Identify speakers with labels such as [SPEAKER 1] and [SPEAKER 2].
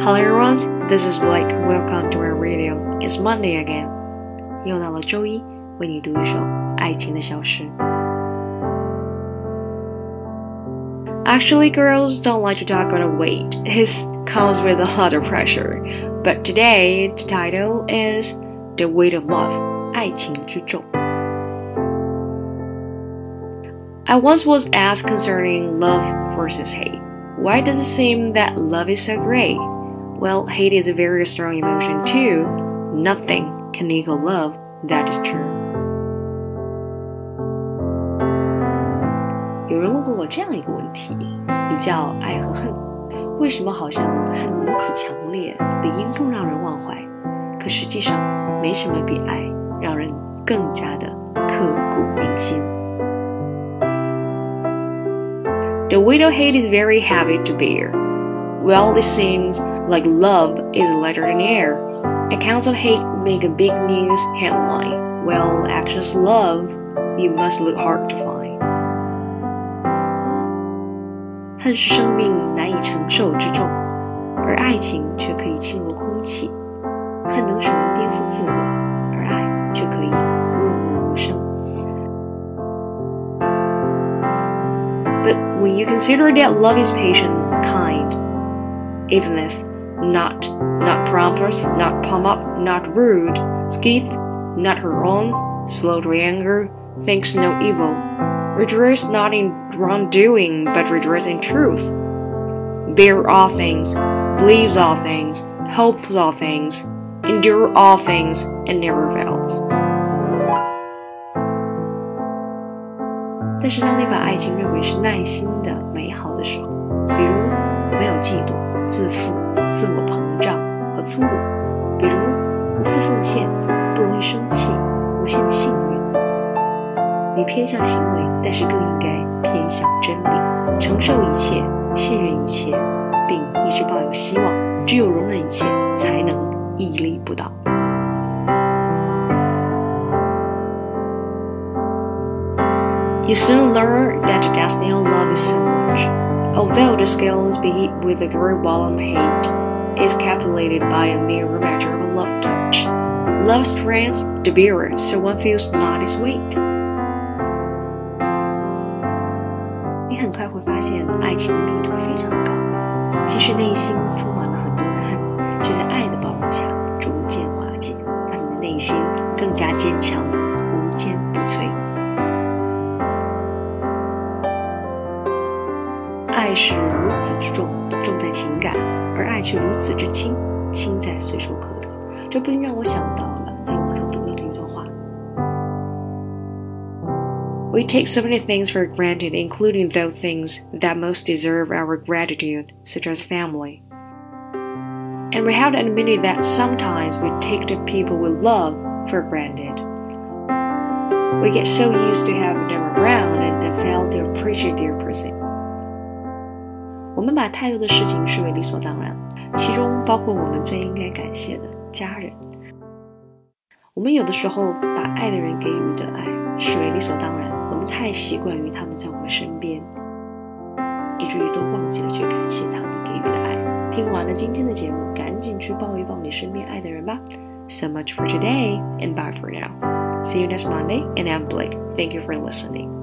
[SPEAKER 1] Hello everyone, this is Blake. Welcome to our radio. It's Monday again. 又到了周一，为你读一首爱情的小诗。Actually, girls don't like to talk about weight. It comes with a lot of pressure. But today, the title is The Weight of Love. 爱情之重。I once was asked concerning love versus hate. Why does it seem that love is so great? Well, hate is a very strong emotion too. Nothing can equal love, that is true. 有人问过我这样一个问题，比较爱和恨，为什么好像恨如此强烈，理应更让人忘怀？可实际上，没什么比爱让人更加的刻骨铭心。The weight of hate is very heavy to bear. Well, it seems like love is lighter than air. Accounts of hate make a big news headline. Well, actions love, you must look hard to find. 恨是生命难以承受之重，而爱情却可以轻如空气。恨能使人颠覆自我，而爱却可以润物无声。But when you consider that love is patient, kind, even if not not pompous, not pump up, not rude, skeeth, not her own, slow to anger, thinks no evil, rejoice not in wrongdoing, but rejoice in truth, bear all things, believes all things, hopes all things, endure all things, and never fails. 但是，当你把爱情认为是耐心的、美 你偏向行为，但是更应该偏向真理，承受一切，信任一切，并一直抱有希望。只有容忍一切，才能屹立不倒。You soon learn that the destiny of love is so much. Although the scales be with a great wall of hate is calculated by a mere measure of love touch. Love strengthens the bearer so one feels not its weight. 很快会发现，爱情的密度非常高，即使内心充满了很多的恨，却在爱的包容下逐渐化解，让你的内心更加坚强，无坚不摧。爱是如此之重，重在情感，而爱却如此之轻，轻在随手可得。这不禁让我想到 ：We take so many things for granted, including those things that most deserve our gratitude, such as family. And we have to admit that sometimes we take the people we love for granted. We get so used to having them around and then fail to appreciate their presence. 我们把太多的事情视为理所当然，其中包括我们最应该感谢的家人。我们有的时候把爱的人给予的爱视为理所当然， 我们太习惯于他们在我们身边，以至于都忘记了去感谢他们给予的爱。听完了今天的节目，赶紧去抱一抱你身边爱的人吧。So much for today, and bye for now. See you next Monday, and I'm Blake. Thank you for listening.